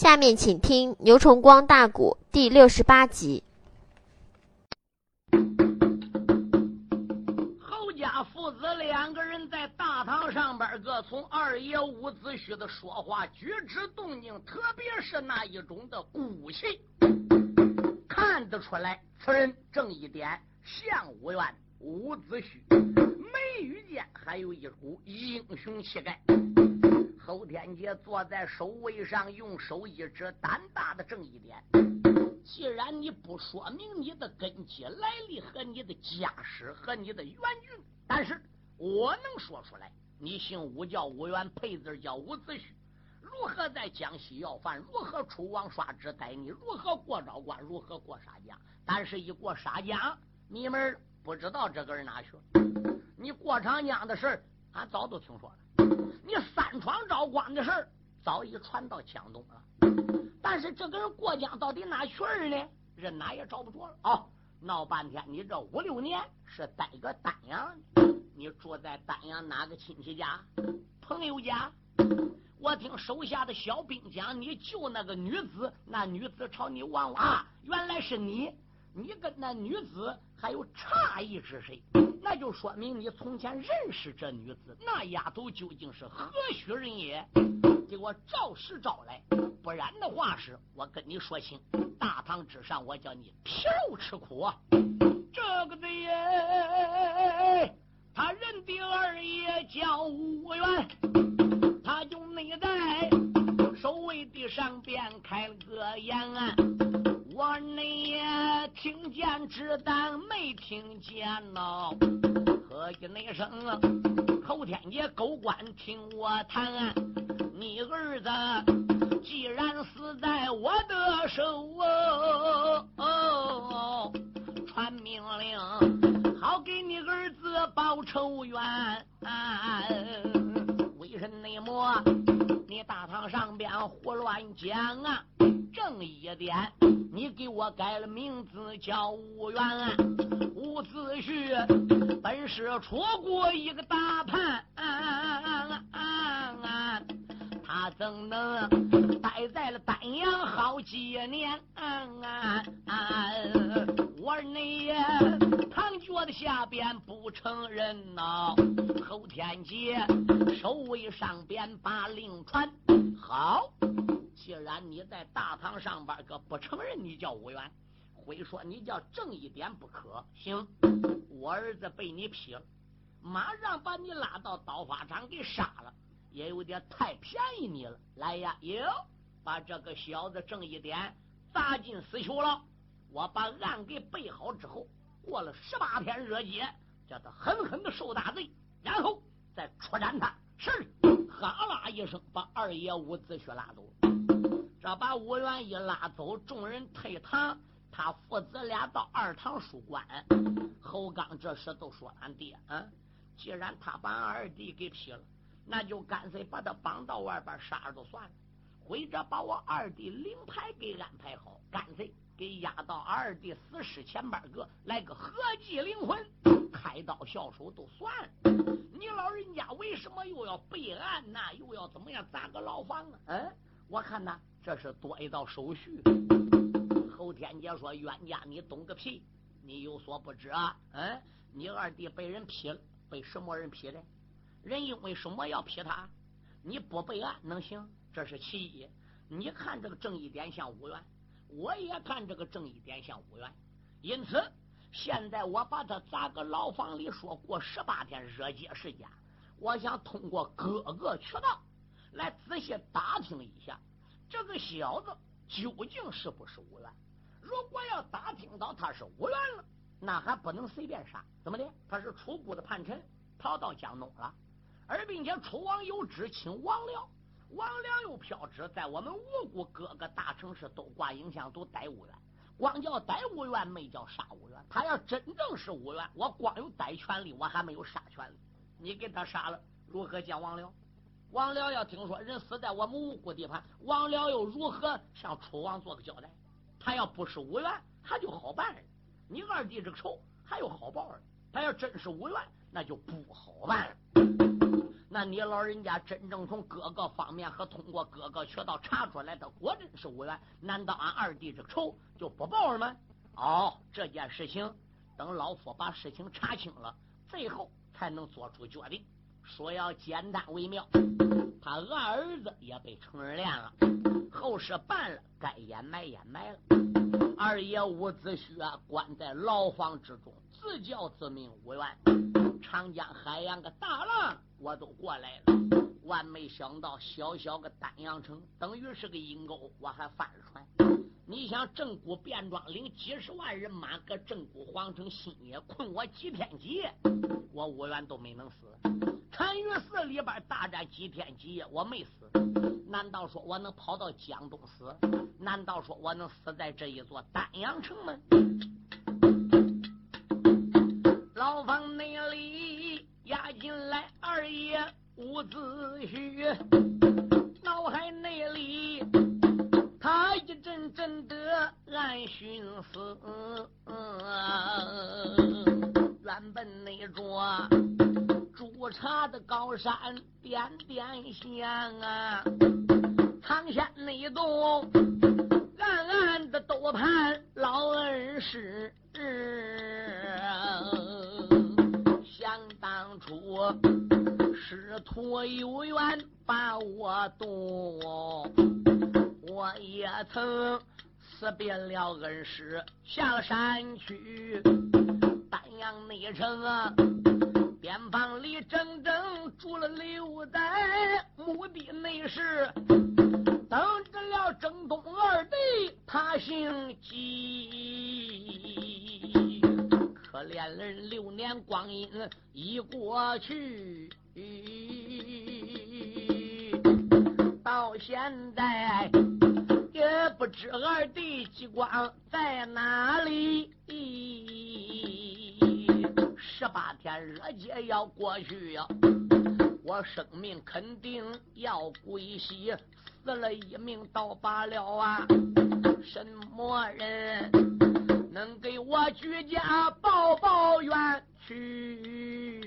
下面请听牛崇光大鼓第六十八集。侯家父子两个人在大堂上边，个从二爷伍子胥的说话、举止、动静，特别是那一种的骨气，看得出来，此人正一点像武元伍子胥，眉宇间还有一股英雄气概。侯天杰坐在首位上，用手一指胆大的正一点。既然你不说明你的根基来历和你的家世和你的原军，但是我能说出来，你姓武叫武元，配字叫伍子胥，如何在江西要饭，如何出王刷旨待你，如何过昭关，如何过沙江。但是，一过沙江，你们不知道这个人哪去了。你过长江的事俺早都听说了。你三闯招光的事儿早已传到江东了，但是这个人过江到底哪去了呢？人哪也找不着了。哦，闹半天，你这五六年是待个丹阳，你住在丹阳哪个亲戚家、朋友家？我听手下的小兵讲，你救那个女子，那女子朝你望望，啊原来是你，你跟那女子还有差异是谁？那就说明你从前认识这女子，那丫头究竟是何许人也？给我照实招来，不然的话是我跟你说清。大堂之上，我叫你皮肉吃苦。这个的耶，他认的二爷叫吴元，他就内在守卫的上边开了个言。我内听见只当没听见呐，喝一那声后天爷狗官听我谈，你儿子既然死在我的手哦，传命令好给你儿子报仇冤。为什么你大堂上边胡乱讲啊？正一点，你给我改了名字叫吴元，吴子胥本是出过一个大叛，他怎能待在了丹阳好几年？我你堂脚的下边不承认呐，后天杰守卫上边把令传好。既然你在大堂上边可不承认你叫武元，非说你叫正一点不可。行，我儿子被你劈了，马上把你拉到刀法场给杀了，也有点太便宜你了。来呀，哟，把这个小子正一点砸进死囚了。我把案给备好之后，过了十八天热街，叫他狠狠的受大罪，然后再出斩他。是，哈啦一声，把二爷伍子胥拉走。这把武元一拉走，众人退堂，他父子俩到二堂书馆。侯刚这时都说：“俺爹，啊，既然他把俺二弟给劈了，那就干脆把他绑到外边杀了就算了，或者把我二弟灵牌给安排好，干脆给押到二弟死尸前边个来个合祭灵魂，开刀下手都算了。你老人家为什么又要备案呢？又要怎么样砸个牢房啊？嗯，我看呐。”这是多一道手续。侯天杰说：“冤家，你懂个屁！你有所不知啊！嗯，你二弟被人劈了，被什么人劈的？人因为什么要劈他？你不备案能行？这是其一。你看这个正义点像五元，我也看这个正义点像五元。因此，现在我把他砸个牢房里，说过十八天热街时间。我想通过各个渠道来仔细打听一下。”这个小子究竟是不是五元？如果要打听到他是五元了，那还不能随便杀。怎么的？他是楚国的叛臣，逃到江东了，而并且楚王有旨请王僚，王僚又飘旨在我们吴国各个大城市都挂影像，都逮五元。光叫逮五元，没叫杀五元。他要真正是五元，我光有逮权利，我还没有杀权利。你给他杀了，如何见王僚？王僚要听说人死在我们吴国地盘，王僚又如何向楚王做个交代？他要不是五元，他就好办；你二弟这个仇还有好报。他要真是五元，那就不好办了。那你老人家真正从各个方面和通过各个渠道查出来的，果真是无缘，难道俺二弟这仇就不报了吗？哦，这件事情等老夫把事情查清了，最后才能做出决定。说要简单为妙。他二儿子也被成人练了，后事办了，该掩埋掩埋了。二爷伍子胥关在牢房之中，自叫自命无缘。长江海洋个大浪，我都过来了。万没想到，小小个丹阳城，等于是个阴沟，我还翻了船。你想，正骨便装领几十万人马，搁正骨皇城新野困我几天几夜，我五元都没能死。单于寺里边大战几天几夜，我没死。难道说我能跑到江东死？难道说我能死在这一座丹阳城吗？房内里押进来二爷伍子胥，脑海内里他一阵阵的暗寻思，原本那座。煮茶的高山点点香啊，唐县那栋暗暗的都盼老恩师。想当初师徒有缘把我渡，我也曾辞别了恩师，下了山去丹阳内城啊。边防里整整住了六代，目的内是等着了征东二弟，他姓姬。可怜人六年光阴已过去，到现在也不知二弟吉光在哪里。十八天热节要过去呀，我生命肯定要归西。死了一命倒罢了啊！什么人能给我居家报报冤屈？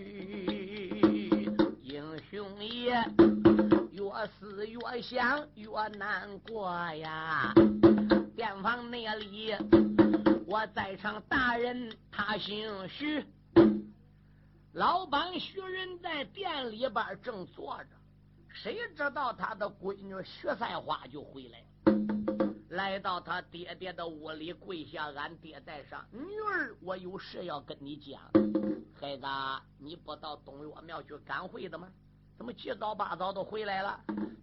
英雄爷越思越想越难过呀！店房那里我在场，大人他姓徐。老板徐仁在店里边正坐着，谁知道他的闺女徐赛花就回来了，来到他爹爹的屋里跪下，俺爹在上，女儿，我有事要跟你讲。孩子，你不到东岳庙去赶会的吗？怎么七早八早都回来了？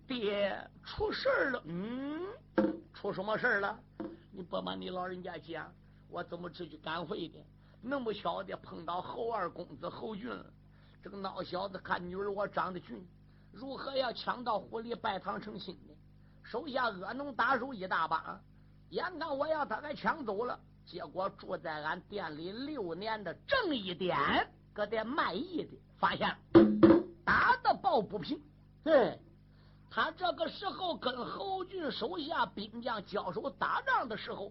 爹出事了，嗯，出什么事了？你不瞒你老人家讲，我怎么出去赶会的？能不巧的碰到侯二公子侯俊，这个孬小子看女儿我长得俊，如何要抢到府里拜堂成亲呢？手下恶农打手一大把，眼看我要他给抢走了，结果住在俺店里六年的正义点搁这卖艺的发现，打的抱不平。对，他这个时候跟侯俊手下兵将交手打仗的时候，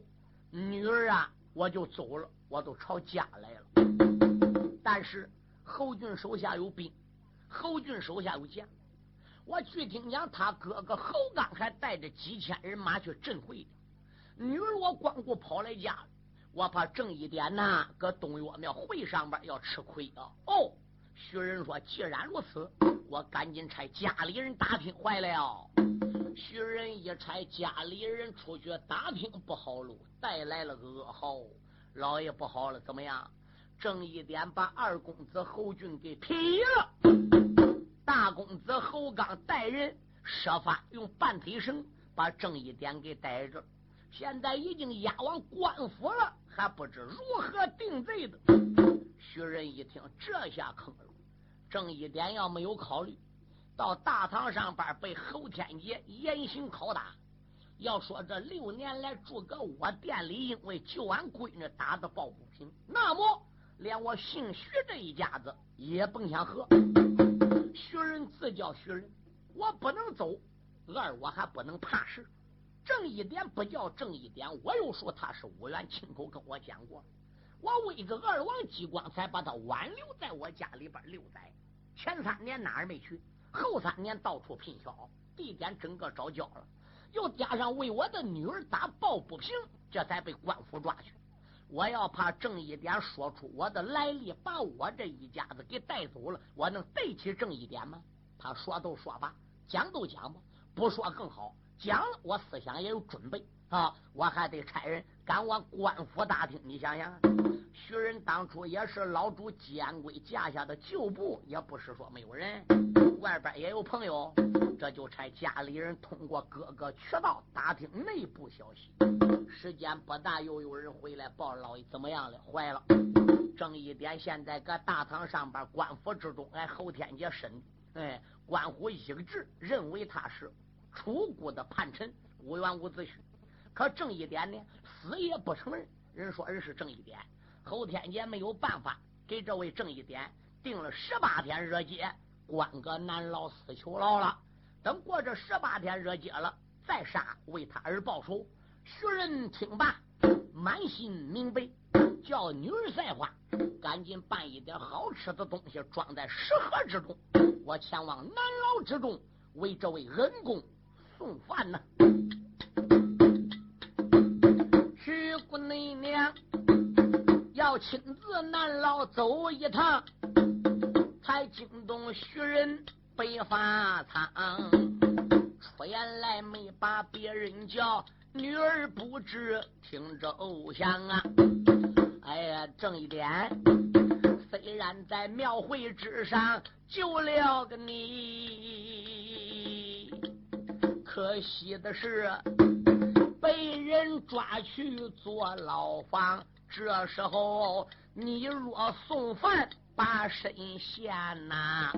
女儿啊。我就走了，我都朝家来了。但是侯俊手下有兵，侯俊手下有将。我据听讲，他哥哥侯刚还带着几千人马去镇会的。女儿我光顾跑来家，我怕正一点呐，搁东岳庙会上边要吃亏啊。哦，徐仁说，既然如此，我赶紧差家里人打听坏了。徐仁一差家里人出去打听不好路，带来了噩耗。老爷不好了，怎么样？正义点把二公子侯俊给劈了，大公子侯刚带人设法用半腿绳把正义点给逮着，现在已经押往官府了，还不知如何定罪的。徐仁一听，这下坑了。正义点要没有考虑。到大堂上边被侯天杰严刑拷打。要说这六年来住搁我店里，因为救俺闺女打的抱不平，那么连我姓徐这一家子也甭想和。徐人自叫徐人，我不能走。二我还不能怕事。正一点不叫正一点，我又说他是五元亲口跟我讲过。我为个二王激光才把他挽留在我家里边六载。前三年哪儿没去？后三年到处聘小，地点整个找焦了，又加上为我的女儿打抱不平，这才被官府抓去。我要怕正一点说出我的来历，把我这一家子给带走了，我能对起正一点吗？他说都说吧，讲都讲吧，不说更好。讲了，我思想也有准备啊，我还得差人赶往官府打听。你想想，徐仁当初也是老主监规架下的旧部，也不是说没有人，外边也有朋友，这就差家里人通过各个渠道打听内部消息。时间不大，又有人回来报老爷怎么样了？坏了，郑一点现在搁大堂上边，官府之中，哎，侯天杰审，哎，官府一致认为他是。楚国的叛臣无缘无子胥，可正一点呢，死也不承认。人说人是正一点，后天杰没有办法给这位正一点定了十八天热街，关个难牢死囚牢了。等过这十八天热街了，再杀为他而报仇。徐仁听罢，满心明白，叫女儿赛花，赶紧办一点好吃的东西装在食盒之中，我前往南牢之中为这位恩公。送饭呢，姑娘要亲自南牢走一趟，才惊动徐人被发苍。出言来没把别人叫，女儿不知听着偶像啊！哎呀，正一点，虽然在庙会之上救了个你。可惜的是，被人抓去坐牢房。这时候，你若送饭把身献呐，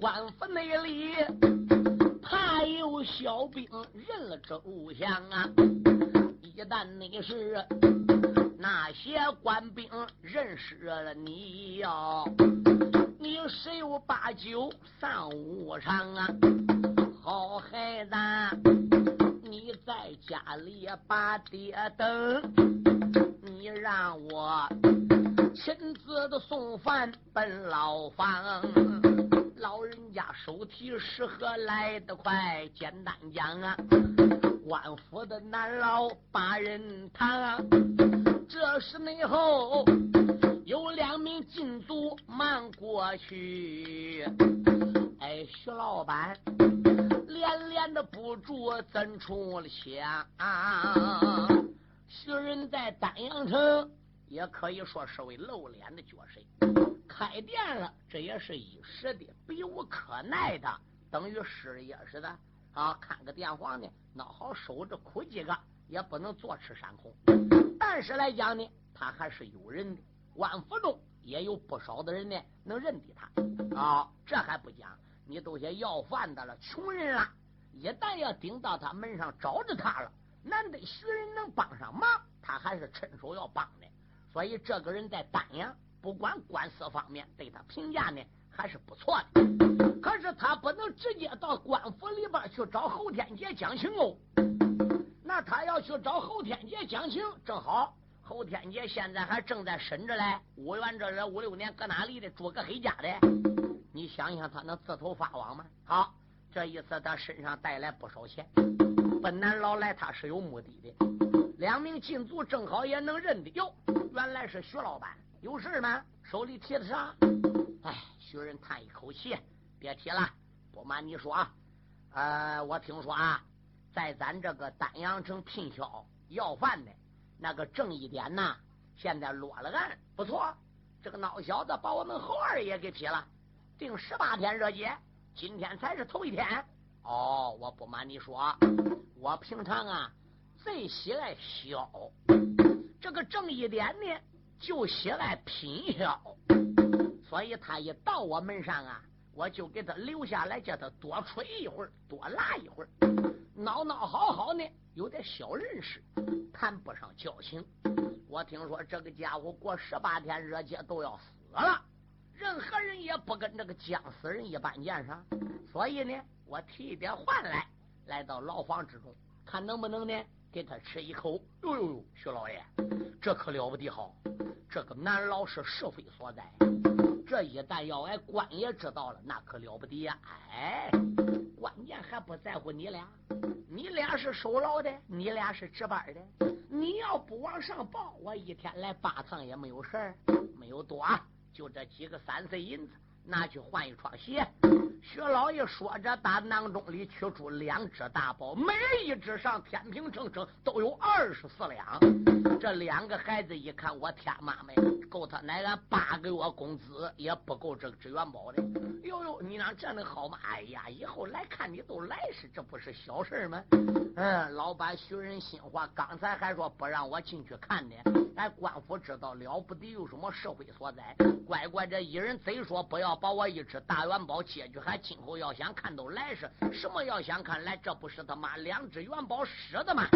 官府内里怕有小兵认了这偶像啊！一旦你是那些官兵认识了你哟，你十有八九丧无常啊！好孩子，你在家里把爹等，你让我亲自的送饭奔牢房。老人家手提食盒来得快，简单讲啊，官府的南牢把人堂。这时内后有两名禁足忙过去，哎，徐老板。连连的不住，怎出了响？徐人在丹阳城也可以说是位露脸的角色。开店了，这也是一时的，避无可奈的，等于失业似的啊！看个店黄呢，那好守着苦几个，也不能坐吃山空。但是来讲呢，他还是有人的。万府中也有不少的人呢，能认得他啊！这还不讲。你都些要饭的了，穷人了，一旦要顶到他门上找着他了，难得徐人能帮上忙，他还是趁手要帮的。所以这个人在丹阳，不管官司方面对他评价呢，还是不错的。可是他不能直接到官府里边去找侯天杰讲情哦。那他要去找侯天杰讲情，正好侯天杰现在还正在审着嘞。五元这人五六年搁哪里的？住个黑家的。你想想，他能自投发网吗？好，这一次他身上带来不少钱，奔南老来他是有目的的。两名禁足正好也能认得，哟，原来是徐老板，有事吗？手里提的啥？哎，徐人叹一口气，别提了。不瞒你说啊，呃，我听说啊，在咱这个丹阳城聘销要饭的那个郑一点呐，现在落了案，不错，这个孬小子把我们侯二爷给劈了。定十八天热街，今天才是头一天。哦，我不瞒你说，我平常啊最喜爱销，这个正一点呢就喜爱品销，所以他一到我门上啊，我就给他留下来，叫他多吹一会儿，多拉一会儿，闹闹好好呢，有点小认识，谈不上交情。我听说这个家伙过十八天热街都要死了。任何人也不跟这个僵死人一般见识，所以呢，我提点换来，来到牢房之中，看能不能呢给他吃一口。呦呦呦，徐老爷，这可了不得好！这个南牢是是非所在，这一旦要挨官爷知道了，那可了不得呀！哎，关键还不在乎你俩，你俩是守牢的，你俩是值班的。你要不往上报，我一天来八趟也没有事儿，没有多，就这几个三碎银子。拿去换一双鞋。薛老爷说着，打囊中里取出两只大包，每一只上天平秤称都有二十四两。这两个孩子一看，我天妈们，够他奶奶八个月工资也不够这个支元宝的。呦呦，你让这能好吗？哎呀，以后来看你都来是，这不是小事吗？嗯，老板徐人心话，刚才还说不让我进去看呢。俺官府知道了不得，有什么社会所在？乖乖，这一人贼说不要把我一只大元宝借去，还今后要想看都来是什么？要想看来，这不是他妈两只元宝使的吗？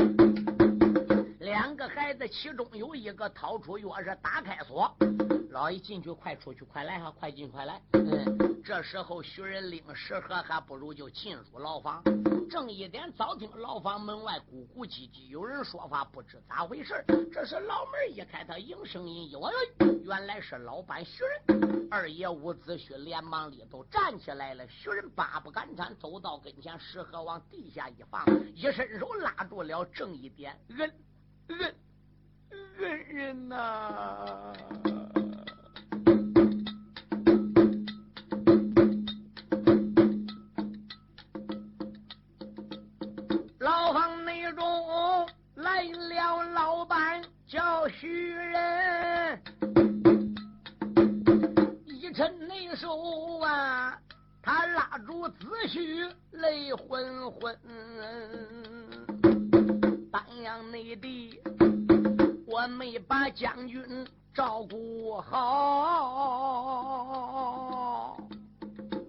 两个孩子，其中有一个掏出钥匙打开锁，老一进去，快出去，快来哈，快进，快来。嗯，这时候徐仁领食盒，还不如就进入牢房。正一点，早听牢房门外咕咕唧唧，有人说话，不知咋回事。这时老门一开，他应声音一问，原来是老板徐仁。二爷伍子胥连忙里头站起来了。徐仁八不敢颤，走到跟前，石盒往地下一放，一伸手拉住了正一点，人。恩恩人呐！牢房内中来了老板叫徐仁，一抻内手啊，他拉住子胥泪昏昏。丹阳内地，我没把将军照顾好，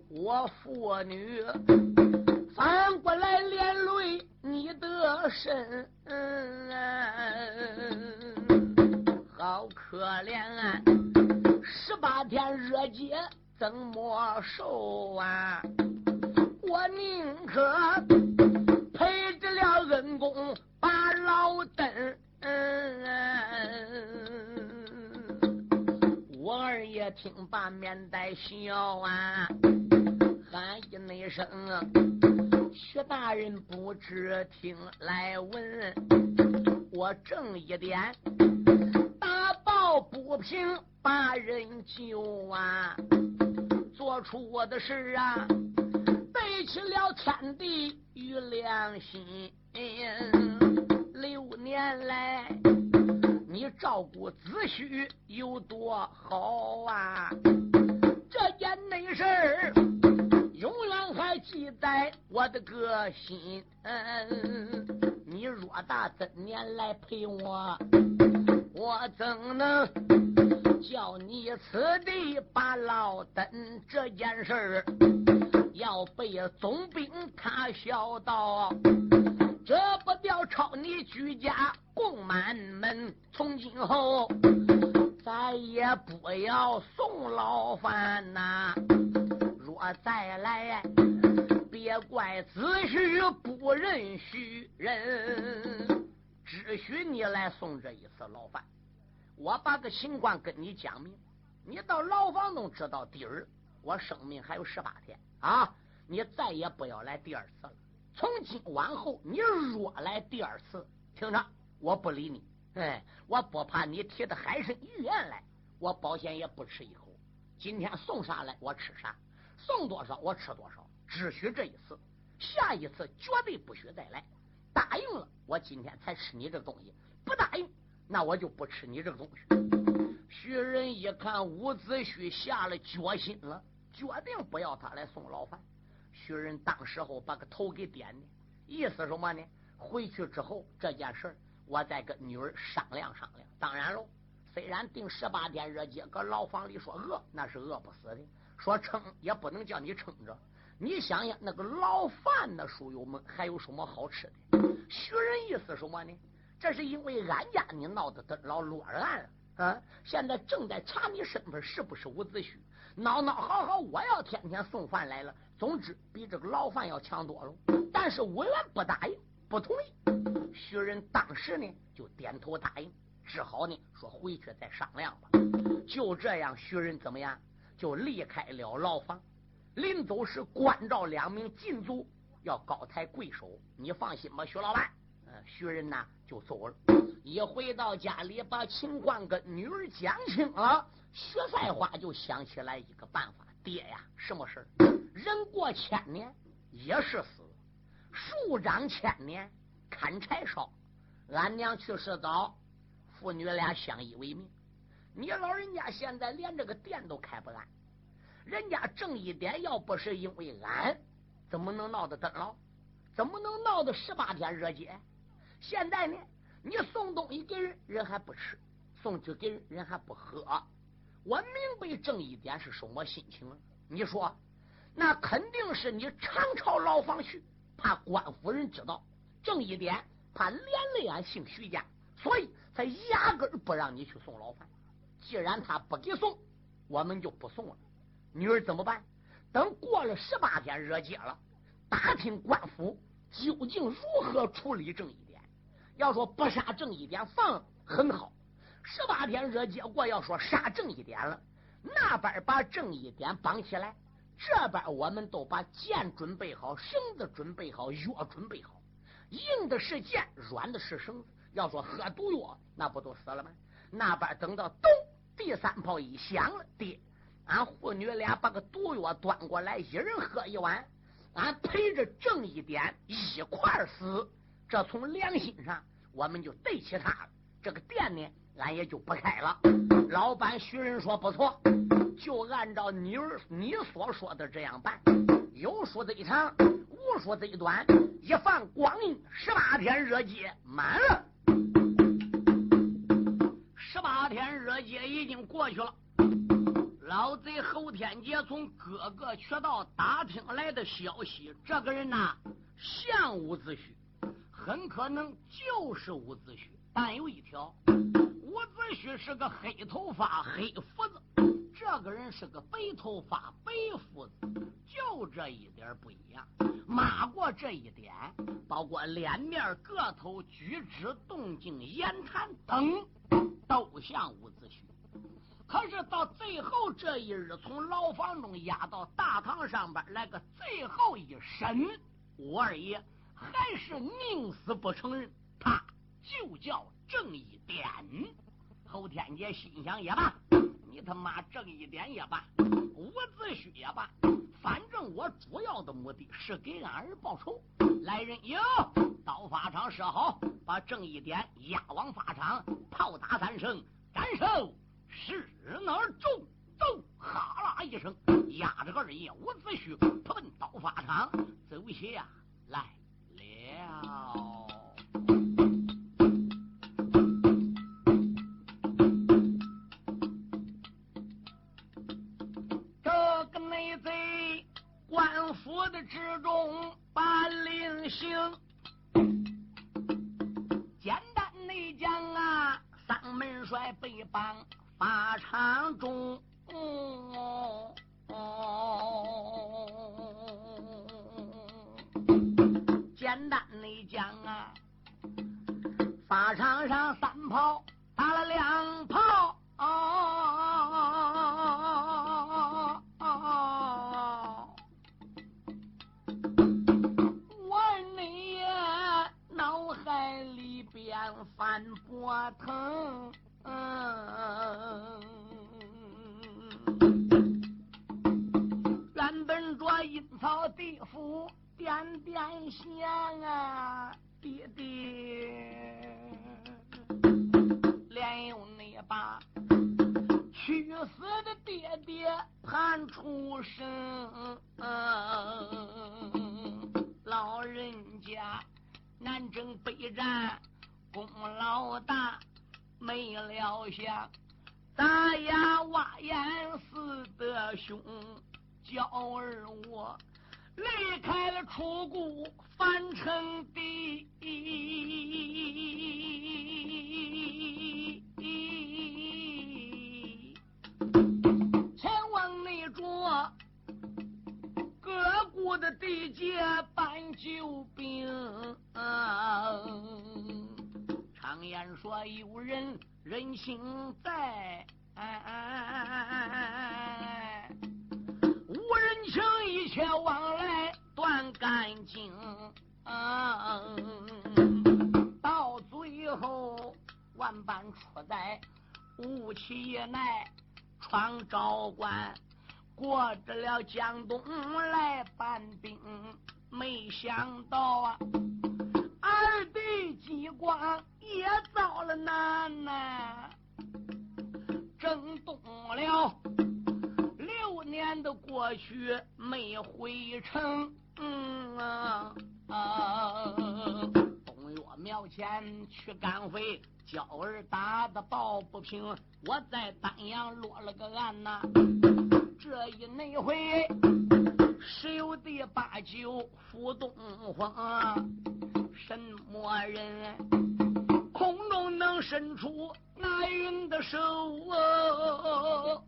我父女反过来连累你的身，好可怜啊！十八天热劫怎么受啊？我宁可陪着了恩公。老登，我二爷听罢面带笑啊，喊一那声，徐大人不知听来闻，我正一点大报不平把人救啊，做出我的事啊，背弃了天地与良心。六年来，你照顾子虚有多好啊？这件内事儿，永远还记在我的个心。你若大真年来陪我，我怎能叫你此地把牢登？这件事儿要被总兵他晓到。这不叫抄你居家供满门，从今后再也不要送牢饭呐！若再来，别怪子婿不认许人，只许你来送这一次牢饭。我把个情况跟你讲明，你到牢房中知道底儿，我生命还有十八天啊！你再也不要来第二次了。从今往后，你若来第二次，听着，我不理你。哎，我不怕你提的海参鱼言来，我保险也不吃一口。今天送啥来，我吃啥；送多少，我吃多少。只许这一次，下一次绝对不许再来。答应了，我今天才吃你这个东西；不答应，那我就不吃你这个东西。徐仁一看伍子胥下了决心了，决定不要他来送牢饭。徐仁当时候把个头给点的，意思什么呢？回去之后这件事我再跟女儿商量商量。当然喽，虽然定十八天热街，搁牢房里说饿那是饿不死的，说撑也不能叫你撑着。你想想那个牢饭，那书友们还有什么好吃的？徐仁意思什么呢？这是因为俺家你闹的登牢落案啊！现在正在查你身份是不是伍子胥。闹闹好好，我要天天送饭来了。总之比这个牢饭要强多了。但是委员不答应，不同意。徐仁当时呢就点头答应，只好呢说回去再商量吧。就这样，徐仁怎么样？就离开了牢房。临走时，关照两名禁卒要高抬贵手。你放心吧，徐老板。嗯，徐仁呢就走了。一回到家里，把情况跟女儿讲清了，徐赛花就想起来一个办法：爹呀，什么事人过千年也是死，树长千年砍柴烧。俺娘去世早，父女俩相依为命。你老人家现在连这个店都开不烂。人家挣一点要不是因为俺，怎么能闹得登牢？怎么能闹得十八天热街？现在呢，你送东西给人，人还不吃；送酒给人，人还不喝。我明白郑一点是什么心情。你说，那肯定是你常朝牢房去，怕官夫人知道。郑一点怕连累俺姓徐家，所以才压根不让你去送牢饭。既然他不给送，我们就不送了。女儿怎么办？等过了十八天热街了，打听官府究竟如何处理郑一点。要说不杀郑一点放很好，十八天热街过，要说杀正一点了，那边把正一点绑起来，这边我们都把剑准备好，绳子准备好，药准备好，硬的是剑，软的是绳子。要说喝毒药，那不都死了吗？那边等到咚，第三炮一响了，爹。俺父女俩把个毒药端过来，一人喝一碗。俺陪着正一点一块死，这从良心上我们就对起他了。这个店呢，俺也就不开了。老板徐人说不错，就按照你你所说的这样办。有说这一长，无说这一短，一放光阴十八天热街满了。十八天热街已经过去了。老贼侯天杰从各个渠道打听来的消息，这个人呐像伍子胥，很可能就是伍子胥。但有一条，伍子胥是个黑头发黑胡子，这个人是个白头发白胡子，就这一点不一样。马过这一点，包括脸面、个头、举止、动静、言谈等，都像伍子胥。可是到最后这一日，从牢房中押到大堂上边来个最后一审，五二爷还是宁死不承认，他就叫郑一点。侯天杰心想也罢，你他妈正一点也罢，伍子胥也罢，反正我主要的目的是给俺儿报仇。来人哟，到法场设好，把郑一点押往法场，炮打三声，斩首。是哪儿中咚哈啦一声，压着个二爷伍子胥扑奔刀法场，走下来了。似的凶，叫儿我离开了楚国，樊城地，前往那座各国的地界搬救兵。常言说，有人人心在，哎哎哎哎哎哎哎，无人情，一切往来断干净。到最后万般出在无其奈，闯昭关，过得了江东来搬兵，没想到啊，二弟激光也遭了难呐，正动了六年的过去没回城，嗯啊。啊！东岳庙前去赶回，娇儿打的抱不平。我在丹阳落了个案呐，这一那回，十有的八九赴东风，什么人空中能伸出那云的手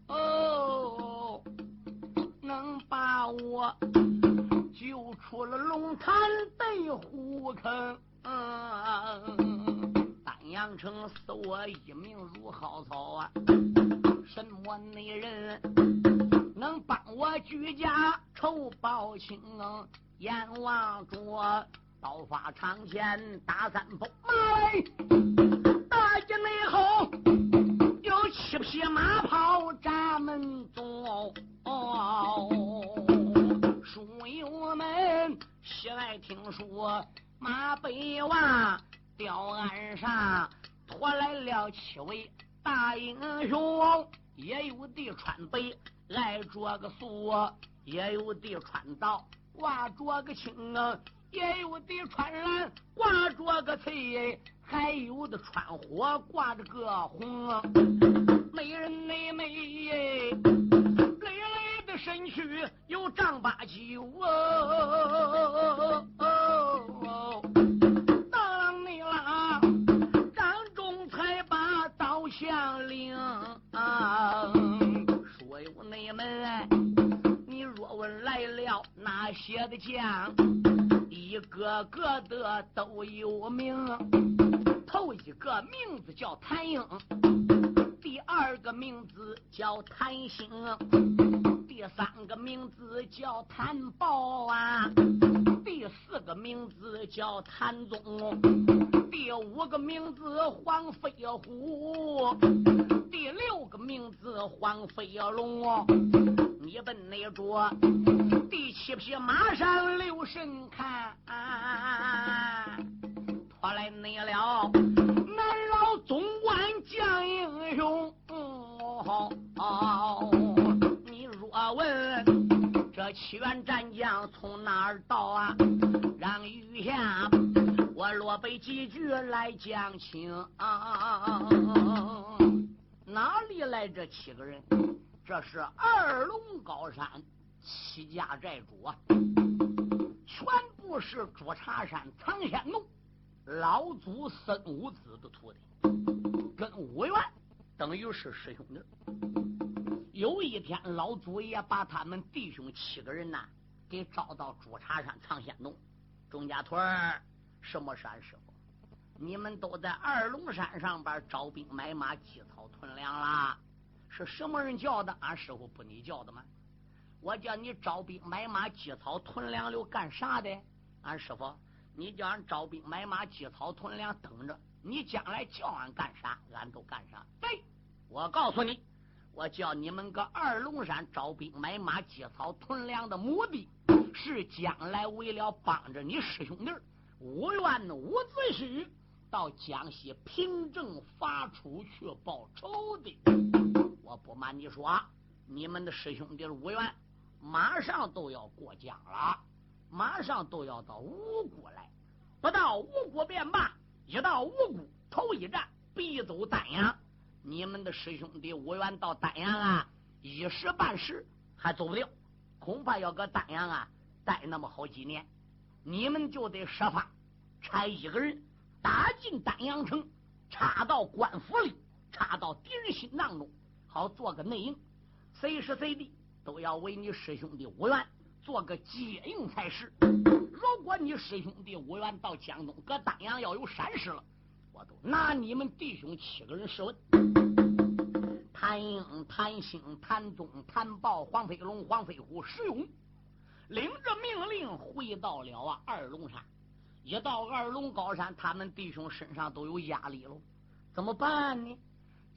哦？能把我？救出了龙潭对虎坑，丹阳城死我一命如蒿草啊！什么内人能帮我居家仇报清？阎王着刀法长剑打三步，来后有七匹马跑闸门中。书友们，喜爱听说马背娃吊岸上拖来了七位大英雄，也有的穿白挨着个素，也有的穿道挂着个青，也有的穿蓝挂着个翠，还有的穿火挂着个红，美人美美。身躯有丈八九哦，大郎你郎，张仲才把刀相领。说有你们，你若问来了哪些的将，一个个的都有名。头一个名字叫谭英，第二个名字叫谭兴。第三个名字叫谭宝啊，第四个名字叫谭宗，第五个名字黄飞虎，第六个名字黄飞龙。你奔那桌第七匹马上留神看，拖来你了南老总管将英雄。你若问这七员战将从哪儿到啊？让余下我落背几句来讲清。哪里来这七个人？这是二龙高山七家寨主啊，全部是朱茶山藏仙洞老祖孙武子的徒弟，跟五元等于是师兄弟。有一天，老祖爷把他们弟兄七个人呐，给招到朱茶山藏仙洞。钟家屯，什么山师傅？你们都在二龙山上边招兵买马、积草屯粮啦？是什么人叫的？俺师傅不你叫的吗？我叫你招兵买马、积草屯粮留，干啥的？俺师傅，你叫俺招兵买马、积草屯粮，等着你将来叫俺干啥，俺都干啥。对，我告诉你。我叫你们个二龙山招兵买马、积草屯粮的目的，是将来为了帮着你师兄弟五元伍子胥到江西平正发出去报仇的。不瞒你说，你们的师兄弟五元马上都要过江了，马上都要到五谷来。不到五谷便罢，一到五谷头一站必走丹阳。你们的师兄弟五元到丹阳啊，一时半时还走不了，恐怕要搁丹阳啊待那么好几年。你们就得设法差一个人打进丹阳城，插到官府里，插到敌人心当中，好做个内应，随时随地都要为你师兄弟五元做个接应才是。如果你师兄弟五元到江东搁丹阳要有闪失了，我都拿你们弟兄七个人试问。谭英、谭兴、谭宗、谭豹、黄飞龙、黄飞虎、石勇，领着命令回到了啊二龙山。一到二龙高山，他们弟兄身上都有压力了，怎么办呢？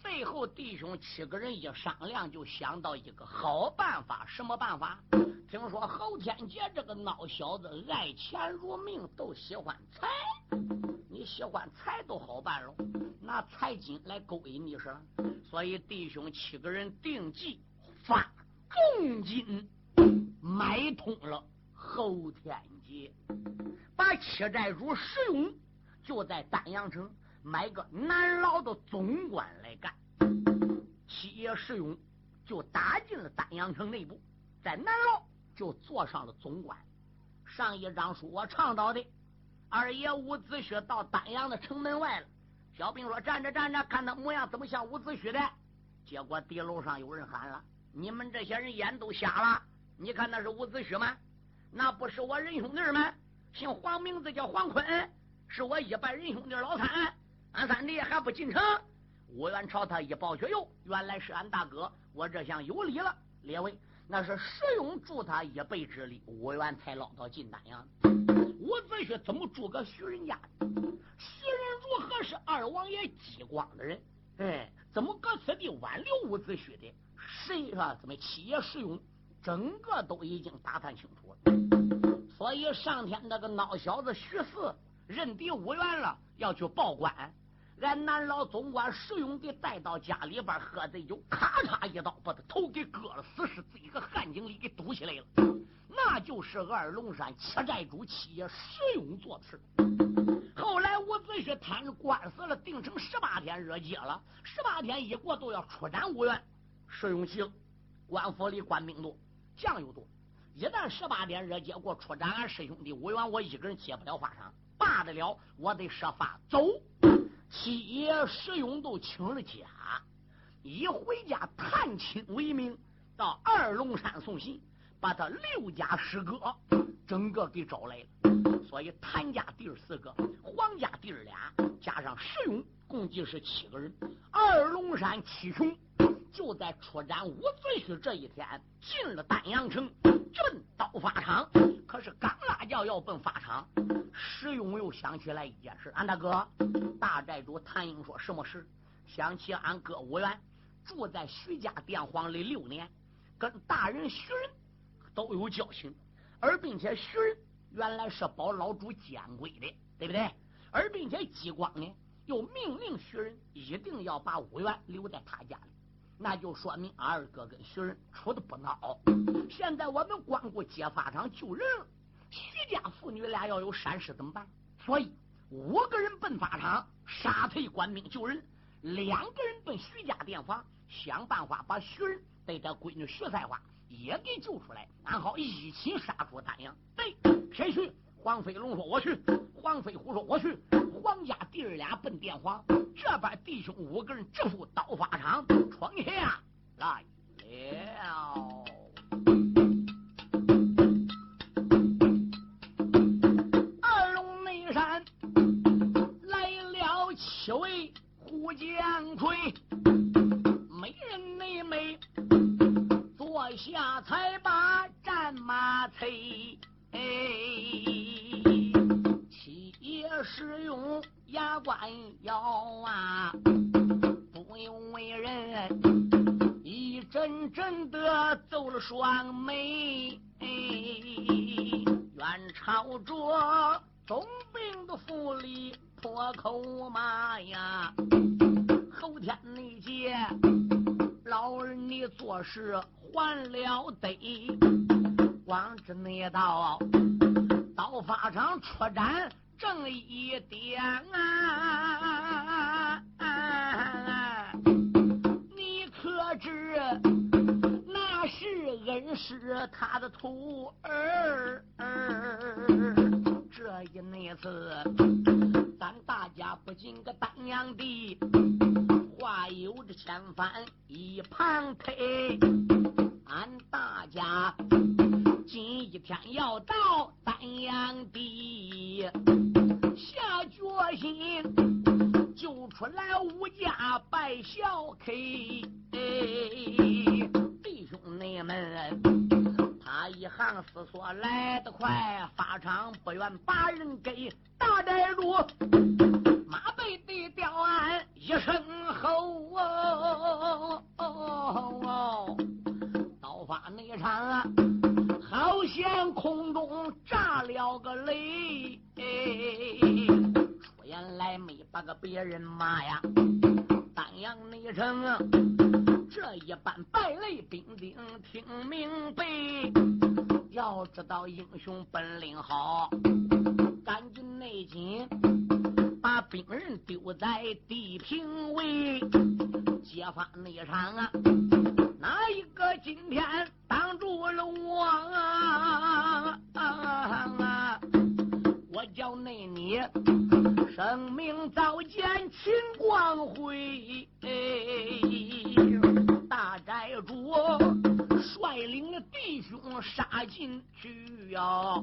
最后弟兄七个人一商量，就想到一个好办法。什么办法？听说侯天杰这个孬小子爱钱如命，都喜欢财。你喜欢财都好办了，拿财金来勾引你是。所以弟兄七个人定计发重金买通了侯天杰。把七寨主石勇就在丹阳城买个南牢的总管来干，七爷石勇就打进了丹阳城内部，在南牢就坐上了总管。上一章书我倡导的，二爷伍子胥到丹阳的城门外了。小兵说：“站着站着，看他模样怎么像伍子胥的？”结果地楼上有人喊了：“你们这些人眼都瞎了！你看那是伍子胥吗？那不是我仁兄弟吗？”姓黄，名字叫黄坤，是我一拜仁兄弟老三。俺三弟还不进城，武元朝他一报血哟，原来是俺大哥，我这厢有礼了。列位，那是石勇助他一臂之力，武元才捞到金丹阳。伍子胥怎么助个徐人家？徐人如何是二王爷激光的人？哎，怎么搁此地挽留伍子胥的？谁啊？怎么七爷石勇，整个都已经打探清楚了。所以上天那个孬小子徐四认敌五元了，要去报官。俺南老总管石勇给带到家里边喝醉酒，咔嚓一刀把他头给割了，死尸这一个汉井里给堵起来了。那就是二龙山七寨主七爷石勇做的事。后来伍子胥摊着官司了，定成十八天热结了。十八天一过，都要出斩五元。石勇行，官府里官兵多，将又多。一旦十八天热结过，出战俺师兄弟五元，我一个人接不了法场，罢得了，我得设法走。七爷石勇都请了假，以回家探亲为名，到二龙山送信，把他六家师哥整个给找来了。所以谭家弟儿四个，黄家弟儿俩，加上石勇，共计是七个人。二龙山七雄就在出战五罪时这一天进了丹阳城。奔刀法场，可是刚拉轿要奔法场，石勇又想起来一件事。俺大哥大寨主谭英说什么事？想起俺哥武元住在徐家店荒里六年，跟大人徐人都有交情，而并且徐人原来是保老主监规的，对不对？而并且激光呢，又命令徐人一定要把武元留在他家里。那就说明二哥跟徐仁处的不孬。现在我们光顾接法场救人，徐家父女俩要有闪失怎么办？所以五个人奔法场杀退官兵救人，两个人奔徐家店房想办法把徐仁带他闺女徐赛花也给救出来，然后一起杀出丹阳。对，谁去？黄飞龙说我去，黄飞虎说我去，皇家弟儿俩奔殿皇，这边弟兄五个人直赴刀法场，闯下来了。二龙内山来了七位虎将魁，美人内美，坐下才把战马催。哎，使用牙关咬啊，不用为人，一阵阵的皱了双眉。愿朝着总兵的府里破口骂呀，后天那节老儿你做事还了得。光知那道刀法上出战正一点啊！你可知那是恩师他的徒儿？这一那次，咱大家不仅个当娘的，话有着千帆一旁推，俺大家。今一天要到丹阳地，下决心救出来吴家拜小 K，弟兄们，他一行思索来得快，法场不愿把人给大寨主，马背的吊鞍一声吼，刀法那场好像空中炸了个雷，出言来没把个别人骂呀，丹阳那城。这一般败类兵丁听明白，要知道英雄本领好，赶紧内紧，把兵人丢在地平位，揭发内场啊！哪一个今天挡住了我啊？我叫内你生命早见秦光辉。大寨主率领的弟兄杀进去呀！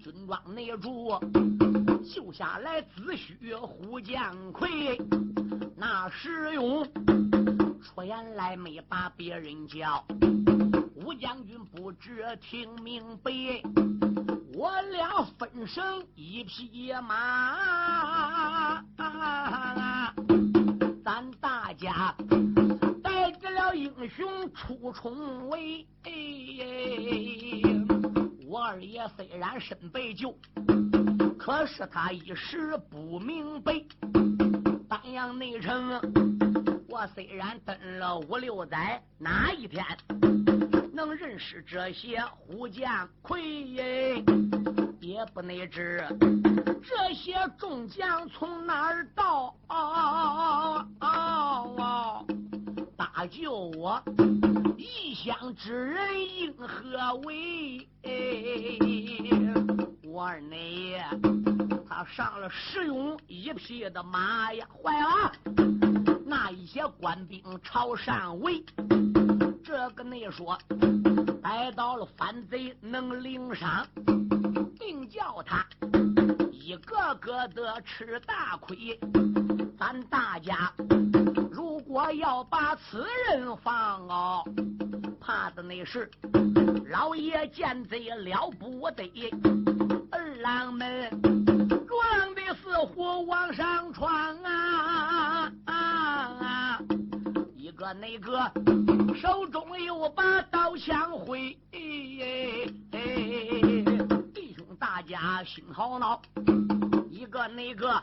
军装内住救下来子虚虎将魁，那石勇出言来没把别人叫，吴将军不知听明白，我俩分身一匹野马，咱大家带起了。英雄出重围，我二爷虽然身被救，可是他一时不明白。内城，我虽然登了五六载，哪一天能认识这些虎将魁？也不内知这些众将从哪儿到？搭救我异乡之人应何为？我二内他上了石勇一匹的马呀，坏了！那一些官兵朝上围，这个你说逮到了反贼能领赏，定叫他一个个的吃大亏，咱大家。如果要把此人放哦，怕的那是老爷见贼了不得，郎们撞的似乎往上闯啊啊！啊一个那个手中有把刀枪挥，弟兄大家心好恼，一个那个。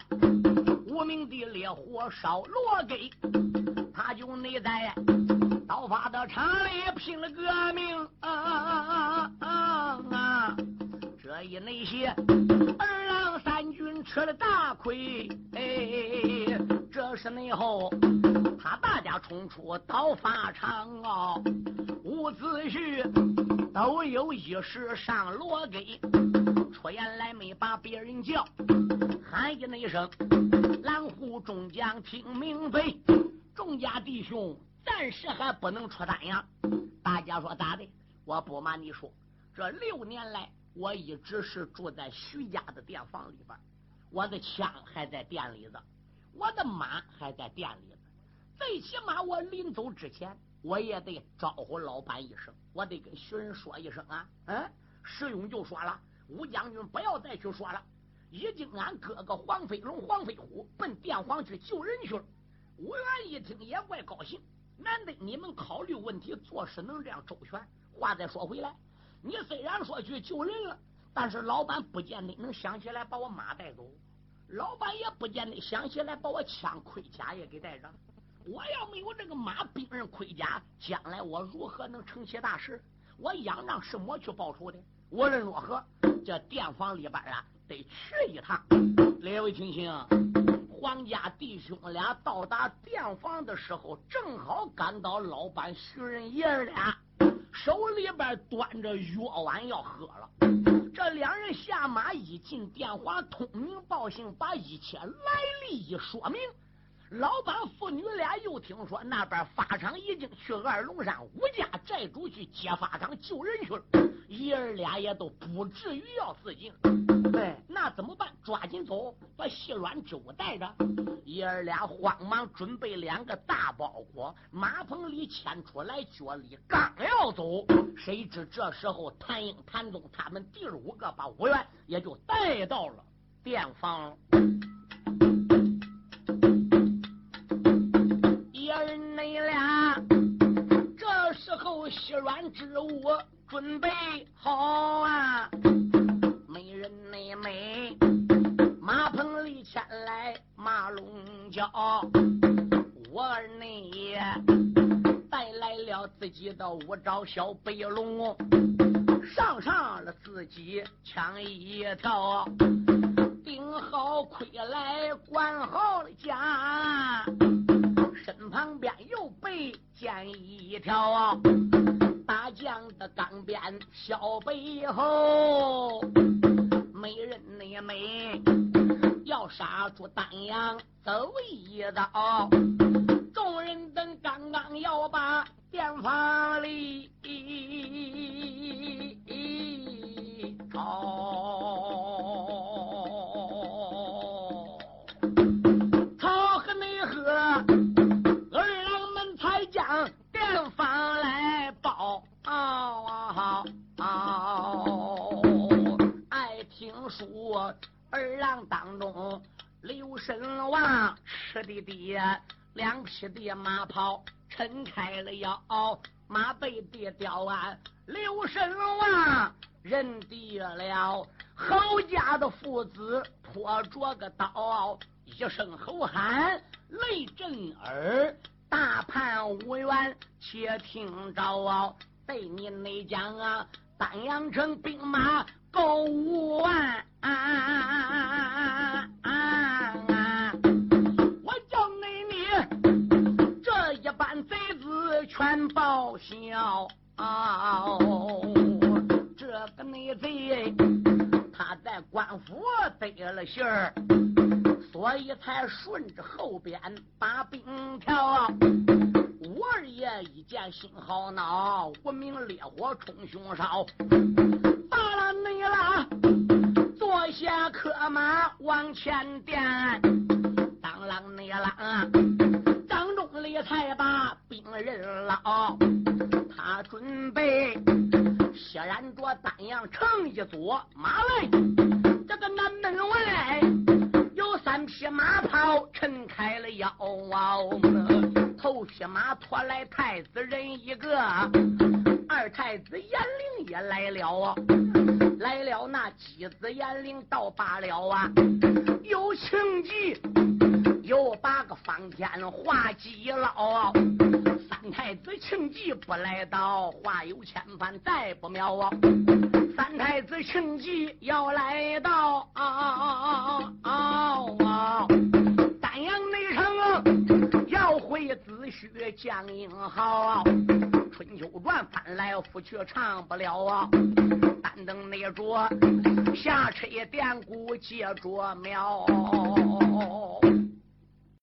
无名的烈火烧罗给，他就内在刀法的场里拼了个这一那些二郎三军吃了大亏，哎，这是内后他大家冲出刀法场啊，伍子胥都有一时上罗给，出言来没把别人叫，喊一那一声。蓝虎众将听明白，众家弟兄暂时还不能出丹阳。大家说咋的？我不瞒你说，这六年来我一直是住在徐家的店房里边，我的枪还在店里子，我的马还在店里子。最起码我临走之前，我也得招呼老板一声，我得跟徐人说一声啊。嗯，石勇就说了，吴将军不要再去说了。已经俺哥哥黄飞龙、黄飞虎奔店皇去救人去了。吴元一听也怪高兴，难得你们考虑问题做事能这样周全。话再说回来，你虽然说去救人了，但是老板不见得能想起来把我马带走，老板也不见得想起来把我枪盔甲也给带上。我要没有这个马兵刃盔甲，将来我如何能成起大事？我仰仗什么去报仇的？无论如何，这店房里边啊。得去一趟，两位听清，皇家弟兄俩到达店房的时候，正好赶到老板徐仁爷儿俩手里边端着药碗要喝了。这两人下马一进电话，通明报信，把一切来历一说明。老板父女俩又听说那边法场已经去二龙山吴家寨主去接法场救人去了，爷儿俩也都不至于要自尽。哎，那怎么办？抓紧走，把细软之物带着。爷儿俩慌忙准备两个大包裹，马棚里牵出来，脚里刚要走，谁知这时候谭英、谭宗他们第五个把五元也就带到了店房。爷儿你俩这时候细软之物准备好啊！美，马棚里牵来马龙角，我儿你也带来了自己的五爪小白龙，上上了自己抢一条，顶好盔来管好了家，身旁边又备剑一条。大将的钢鞭小背后，没人那美，要杀出丹阳走一刀。众人等刚刚要把殿房里吵，吵和内喝，二郎们才将殿房听说二郎当中刘神王吃的的两匹的马跑撑开了腰，马背的吊鞍刘神王认得了侯家的父子拖着个刀，一声吼喊雷震耳，大判无缘且听着啊。对你内讲啊，丹阳城兵马够五万，我叫你你这一班贼子全报销。这个内贼他在官府得了信儿，所以才顺着后边把兵调。我二爷一见心好恼，无名烈火冲胸烧，罢了你了，坐下客马往前点，当啷你啷，张中里才把兵人捞，他准备血染着丹阳城一座马来，这个南门外有三匹马袍撑开了腰。头匹马拖来太子人一个，二太子严陵也来了啊，来了那姬子严陵到罢了啊，有情急，又把个方天画戟捞，三太子情急不来到，话有千番再不妙啊，三太子情急要来到啊啊啊啊啊。丹阳内城要会子虚将英豪，春秋传翻来覆去唱不了啊！单等那着下车典故接着描。